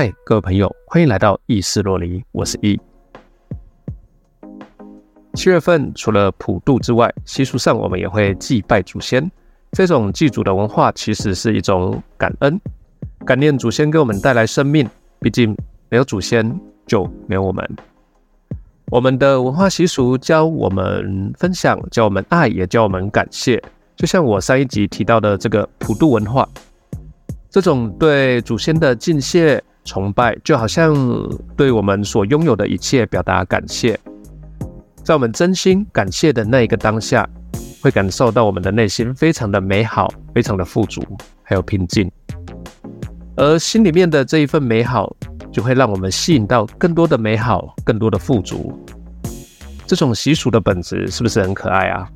嗨，各位朋友，欢迎来到意识洛离，我是易。七月份除了普渡之外，习俗上我们也会祭拜祖先。这种祭祖的文化其实是一种感恩，感念祖先给我们带来生命。毕竟没有祖先就没有我们。我们的文化习俗教我们分享，教我们爱，也教我们感谢。就像我上一集提到的这个普渡文化，这种对祖先的敬谢。崇拜就好像对我们所拥有的一切表达感谢，在我们真心感谢的那一个当下，会感受到我们的内心非常的美好，非常的富足，还有平静。而心里面的这一份美好，就会让我们吸引到更多的美好，更多的富足。这种习俗的本质是不是很可爱啊？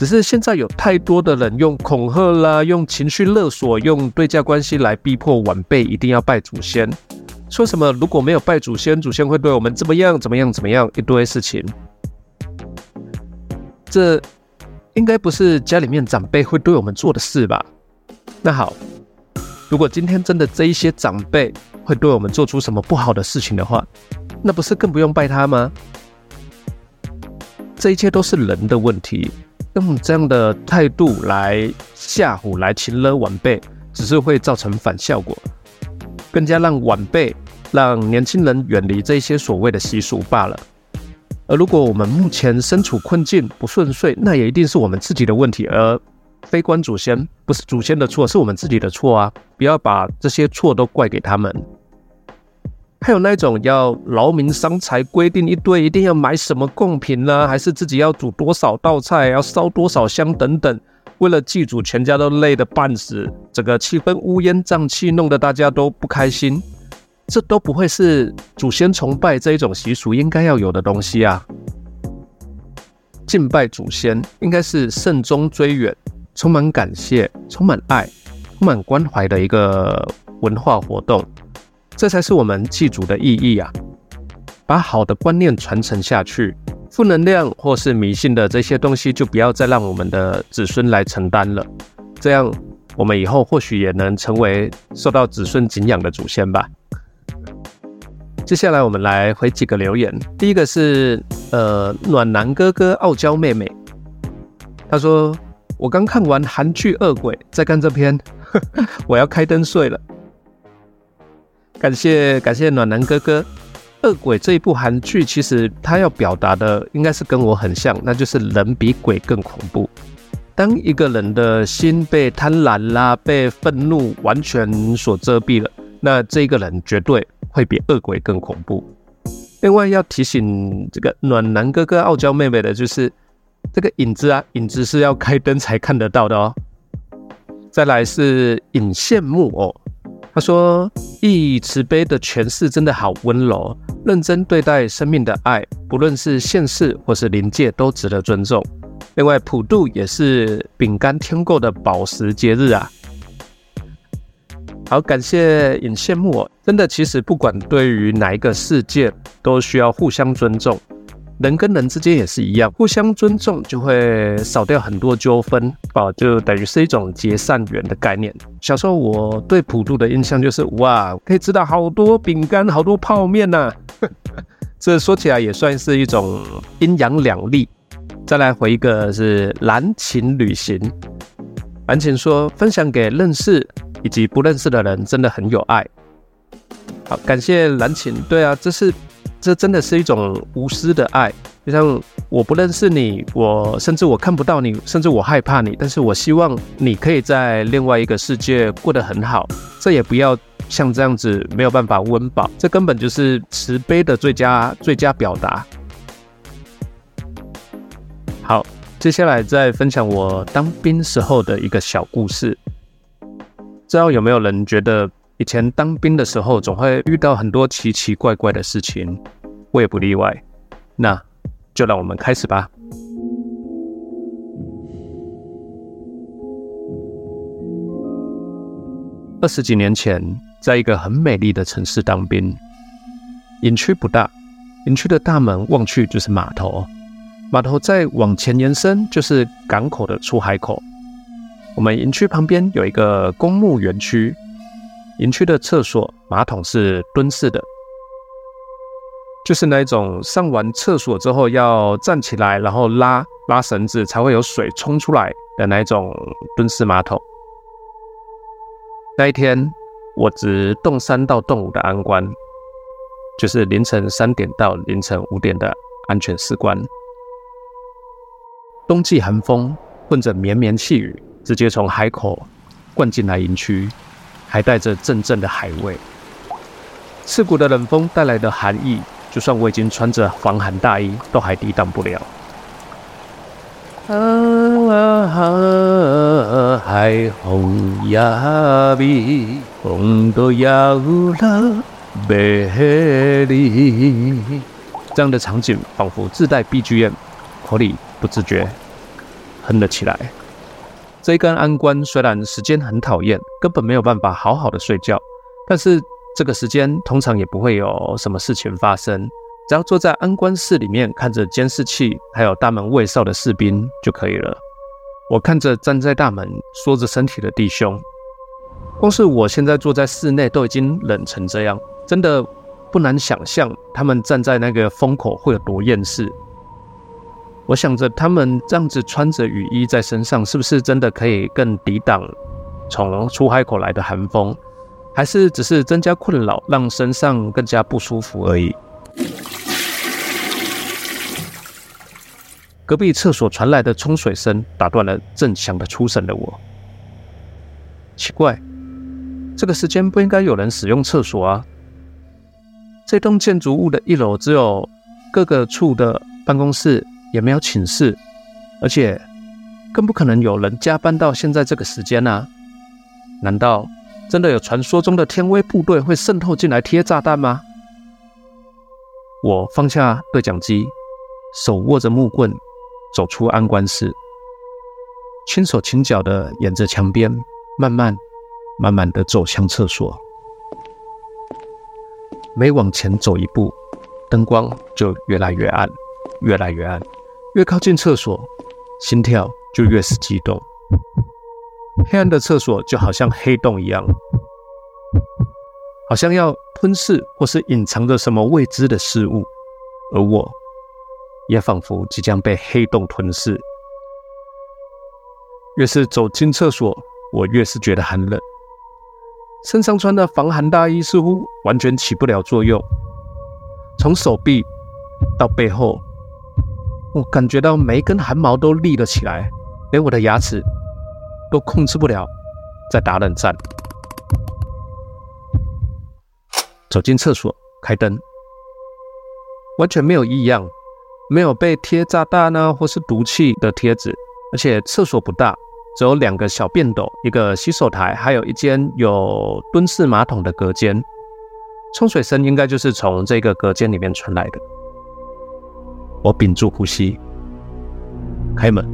只是现在有太多的人用恐吓啦，用情绪勒索，用对价关系来逼迫晚辈一定要拜祖先，说什么如果没有拜祖先，祖先会对我们怎么样怎么样怎么样一堆事情。这应该不是家里面长辈会对我们做的事吧？那好，如果今天真的这一些长辈会对我们做出什么不好的事情的话，那不是更不用拜他吗？这一切都是人的问题。用这样的态度来吓唬、来擒了晚辈，只是会造成反效果，更加让晚辈、让年轻人远离这些所谓的习俗罢了。而如果我们目前身处困境、不顺遂，那也一定是我们自己的问题，而非关祖先，不是祖先的错，是我们自己的错啊！不要把这些错都怪给他们。还有那种要劳民伤财，规定一堆，一定要买什么贡品呢？还是自己要煮多少道菜，要烧多少香等等？为了祭祖，全家都累得半死，整个气氛乌烟瘴气，弄得大家都不开心。这都不会是祖先崇拜这一种习俗应该要有的东西啊！敬拜祖先应该是慎终追远，充满感谢、充满爱、充满关怀的一个文化活动。这才是我们祭祖的意义啊！把好的观念传承下去，负能量或是迷信的这些东西，就不要再让我们的子孙来承担了。这样，我们以后或许也能成为受到子孙敬仰的祖先吧。接下来，我们来回几个留言。第一个是呃，暖男哥哥傲娇妹妹，他说：“我刚看完韩剧《恶鬼》，在看这篇，我要开灯睡了。”感谢感谢暖男哥哥，《恶鬼》这一部韩剧，其实他要表达的应该是跟我很像，那就是人比鬼更恐怖。当一个人的心被贪婪啦、被愤怒完全所遮蔽了，那这个人绝对会比恶鬼更恐怖。另外要提醒这个暖男哥哥、傲娇妹妹的，就是这个影子啊，影子是要开灯才看得到的哦。再来是影羡慕哦。他说：“义慈悲的诠释真的好温柔，认真对待生命的爱，不论是现世或是灵界，都值得尊重。另外，普渡也是饼干天购的宝石节日啊。好，感谢尹羡慕我，真的，其实不管对于哪一个世界，都需要互相尊重。”人跟人之间也是一样，互相尊重就会少掉很多纠纷啊，就等于是一种结善缘的概念。小时候我对普渡的印象就是哇，可以吃到好多饼干、好多泡面呐，这说起来也算是一种阴阳两利。再来回一个是蓝琴旅行，蓝琴说分享给认识以及不认识的人，真的很有爱。好，感谢蓝琴。对啊，这是。这真的是一种无私的爱，就像我不认识你，我甚至我看不到你，甚至我害怕你，但是我希望你可以在另外一个世界过得很好。这也不要像这样子没有办法温饱，这根本就是慈悲的最佳最佳表达。好，接下来再分享我当兵时候的一个小故事，知道有没有人觉得？以前当兵的时候，总会遇到很多奇奇怪怪的事情，我也不例外。那就让我们开始吧。二十几年前，在一个很美丽的城市当兵，营区不大，营区的大门望去就是码头，码头再往前延伸就是港口的出海口。我们营区旁边有一个公墓园区。营区的厕所马桶是蹲式的，就是那种上完厕所之后要站起来，然后拉拉绳子才会有水冲出来的那种蹲式马桶。那一天，我值动三到动五的安关，就是凌晨三点到凌晨五点的安全士官。冬季寒风混着绵绵细雨，直接从海口灌进来营区，还带着阵阵的海味。刺骨的冷风带来的寒意，就算我已经穿着防寒大衣，都还抵挡不了。啊，海风呀比风都要了美丽。这样的场景仿佛自带 BGM，口里不自觉哼了起来。这一根安官虽然时间很讨厌，根本没有办法好好的睡觉，但是这个时间通常也不会有什么事情发生。只要坐在安官室里面，看着监视器，还有大门卫哨的士兵就可以了。我看着站在大门缩着身体的弟兄，光是我现在坐在室内都已经冷成这样，真的不难想象他们站在那个风口会有多厌世。我想着他们这样子穿着雨衣在身上，是不是真的可以更抵挡从出海口来的寒风，还是只是增加困扰，让身上更加不舒服而已？隔壁厕所传来的冲水声打断了正想的出神的我。奇怪，这个时间不应该有人使用厕所啊！这栋建筑物的一楼只有各个处的办公室，也没有寝室，而且更不可能有人加班到现在这个时间啊！难道真的有传说中的天威部队会渗透进来贴炸弹吗？我放下对讲机，手握着木棍。走出安官室，轻手轻脚的沿着墙边，慢慢、慢慢的走向厕所。每往前走一步，灯光就越来越暗，越来越暗。越靠近厕所，心跳就越是激动。黑暗的厕所就好像黑洞一样，好像要吞噬或是隐藏着什么未知的事物，而我。也仿佛即将被黑洞吞噬。越是走进厕所，我越是觉得寒冷。身上穿的防寒大衣似乎完全起不了作用。从手臂到背后，我感觉到每一根汗毛都立了起来，连我的牙齿都控制不了，在打冷战。走进厕所，开灯，完全没有异样。没有被贴炸弹呢，或是毒气的贴纸，而且厕所不大，只有两个小便斗、一个洗手台，还有一间有蹲式马桶的隔间。冲水声应该就是从这个隔间里面传来的。我屏住呼吸，开门，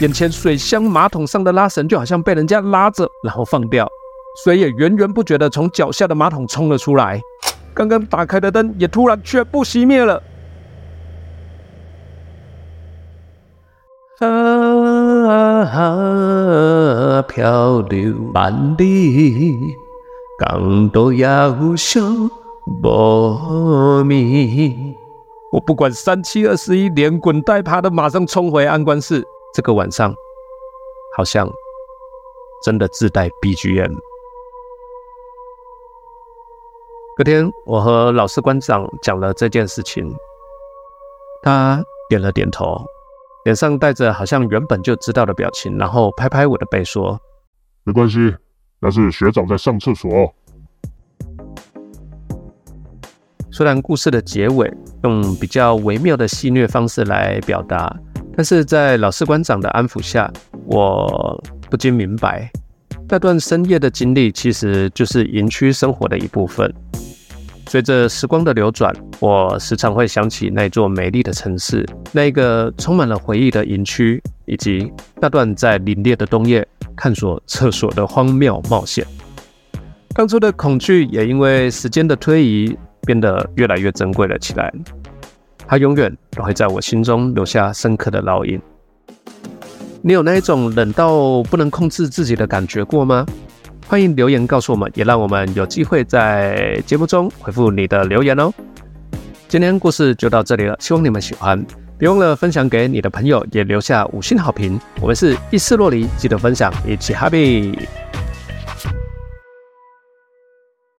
眼前水箱马桶上的拉绳就好像被人家拉着，然后放掉，水也源源不绝的从脚下的马桶冲了出来。刚刚打开的灯也突然全部熄灭了。啊，漂流万里，港都要修莫名。我不管三七二十一，连滚带爬的马上冲回安官室。这个晚上好像真的自带 BGM。隔天，我和老师官长讲了这件事情，他点了点头，脸上带着好像原本就知道的表情，然后拍拍我的背说：“没关系，那是学长在上厕所。”虽然故事的结尾用比较微妙的戏谑方式来表达，但是在老师官长的安抚下，我不禁明白，那段深夜的经历其实就是营区生活的一部分。随着时光的流转，我时常会想起那座美丽的城市，那个充满了回忆的营区，以及那段在凛冽的冬夜探索厕所的荒谬冒险。当初的恐惧也因为时间的推移变得越来越珍贵了起来。它永远都会在我心中留下深刻的烙印。你有那一种冷到不能控制自己的感觉过吗？欢迎留言告诉我们，也让我们有机会在节目中回复你的留言哦。今天故事就到这里了，希望你们喜欢。别忘了分享给你的朋友，也留下五星好评。我们是伊斯洛里，记得分享，一起 happy。